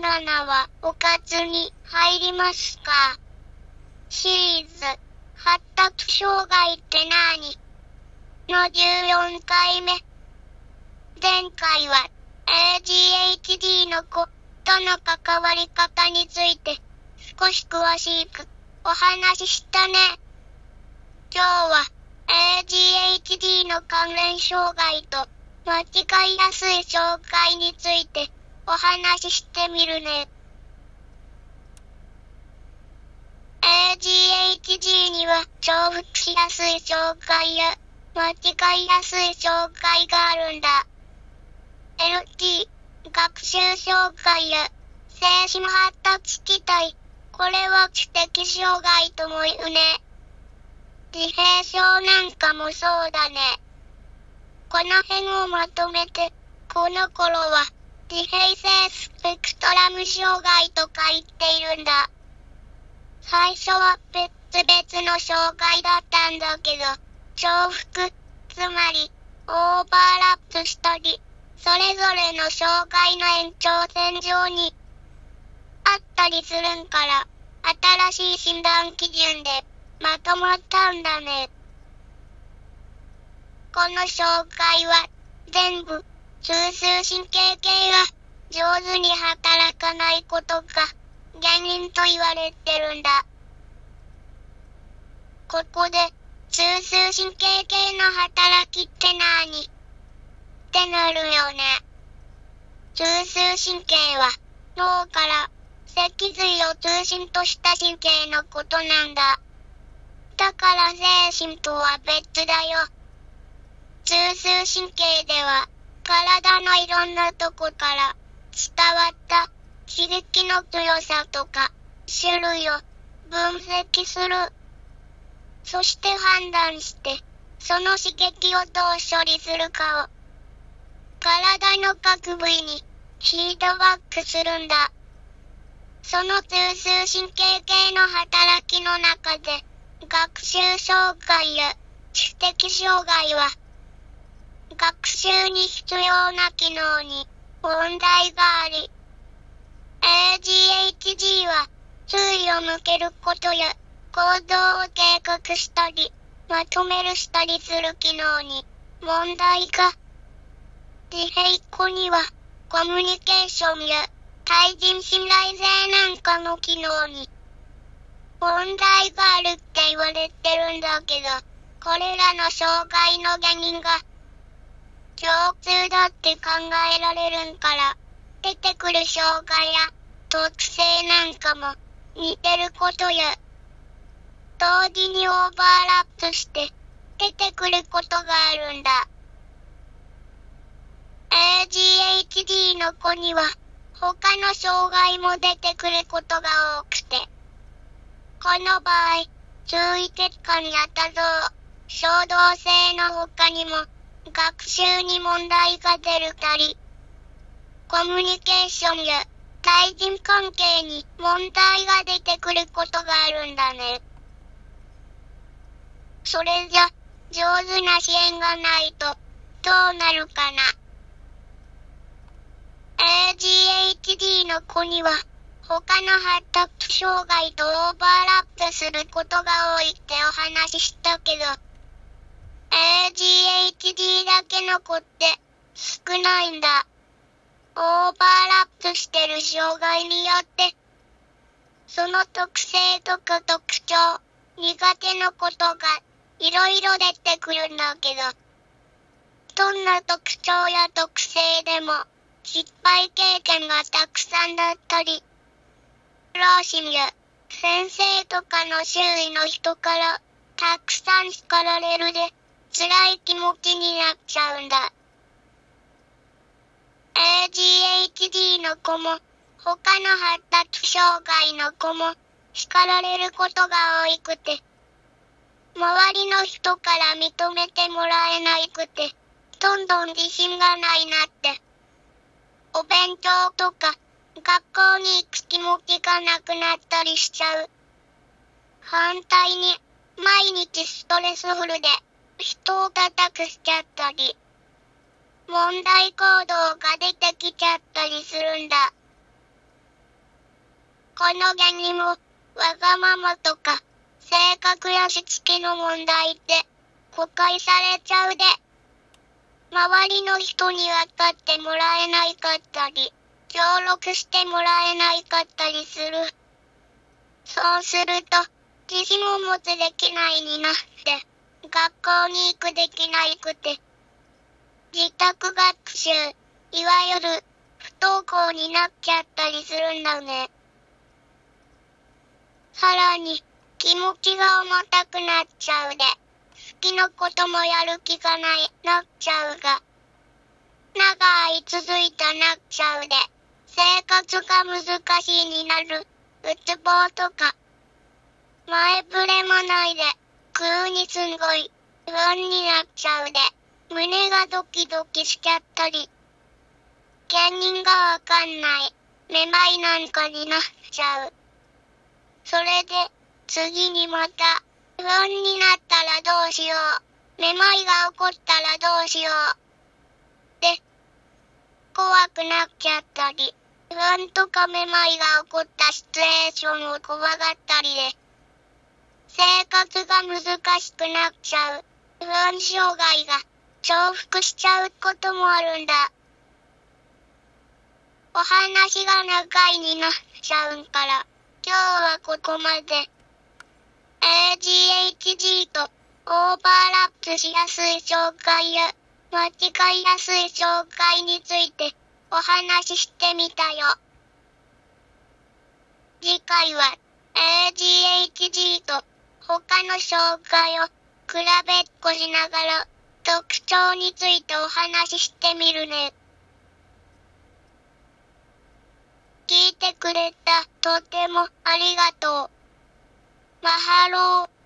ナはおかずに入りますか？シリーズ発達障害って何？の14回目。前回は ADHD の子との関わり方について少し詳しくお話ししたね。今日は ADHD の関連障害と間違いやすい障害についてお話ししてみるね。ADHD には重複しやすい障害や間違いやすい障害があるんだ。LT、学習障害や精神発達期待、これは知的障害とも言うね。自閉症なんかもそうだね。この辺をまとめて、この頃は、自閉性スペクトラム障害とか言っているんだ。最初は別々の障害だったんだけど、重複、つまり、オーバーラップしたり、それぞれの障害の延長線上に、あったりするんから、新しい診断基準で、まとまったんだね。この障害は、全部、中枢神経系が、上手に働かないことが、原因と言われてるんだ。ここで、中枢神経系の働きって何？ってなるよね。中枢神経は、脳から脊髄を中心とした神経のことなんだ。だから精神とは別だよ。中枢神経では、体のいろんなとこから伝わった刺激の強さとか種類を分析する。そして判断して、その刺激をどう処理するかを、体の各部位にフィードバックするんだ。その中枢神経系の働きの中で、学習障害や知的障害は、学習に必要な機能に問題があり、ADHD は注意を向けることや行動を計画したり、まとめるしたりする機能に問題が。自閉子にはコミュニケーションや対人信頼性なんかの機能に問題があるって言われてるんだけど、これらの障害の原因が共通だって考えられるんから、出てくる障害や特性なんかも似てることや、同時にオーバーラップして出てくることがあるんだ。ADHD の子には他の障害も出てくることが多くて、この場合、注意欠陥や多動、衝動性の他にも学習に問題が出るたり、コミュニケーションや対人関係に問題が出てくることがあるんだね。それじゃ、上手な支援がないと、どうなるかな。ADHD の子には、他の発達障害とオーバーラップすることが多いってお話ししたけど、ADHD だけの子って少ないんだ。オーバーラップしてる障害によって、その特性とか特徴、苦手なことがいろいろ出てくるんだけど、どんな特徴や特性でも失敗経験がたくさんだったり、両親や先生とかの周囲の人からたくさん叱られるで辛い気持ちになっちゃうんだ。ADHD の子も他の発達障害の子も叱られることが多くて周りの人から認めてもらえないくて、どんどん自信がないなって。お勉強とか、学校に行く気持ちがなくなったりしちゃう。反対に、毎日ストレスフルで、人を叩くしちゃったり、問題行動が出てきちゃったりするんだ。この原にも、わがままとか、性格やしつけの問題って、誤解されちゃうで。周りの人に分かってもらえないかったり、協力してもらえないかったりする。そうすると、自信を持つできないになって、学校に行くできないくて、自宅学習、いわゆる、不登校になっちゃったりするんだね。さらに、気持ちが重たくなっちゃうで、好きなこともやる気がない、なっちゃうが、長い続いたなっちゃうで、生活が難しいになる、うつぼうとか、前触れもないで、急にすんごい、不安になっちゃうで、胸がドキドキしちゃったり、原因がわかんない、めまいなんかになっちゃう。それで、次にまた、不安になったらどうしよう。めまいが起こったらどうしよう。で、怖くなっちゃったり、不安とかめまいが起こったシチュエーションを怖がったりで、生活が難しくなっちゃう。不安障害が重複しちゃうこともあるんだ。お話が長いになっちゃうから、今日はここまで。ADHD とオーバーラップしやすい障害や間違いやすい障害についてお話ししてみたよ。次回は ADHD と他の障害を比べっこしながら特徴についてお話ししてみるね。聞いてくれたとてもありがとう。マハロー。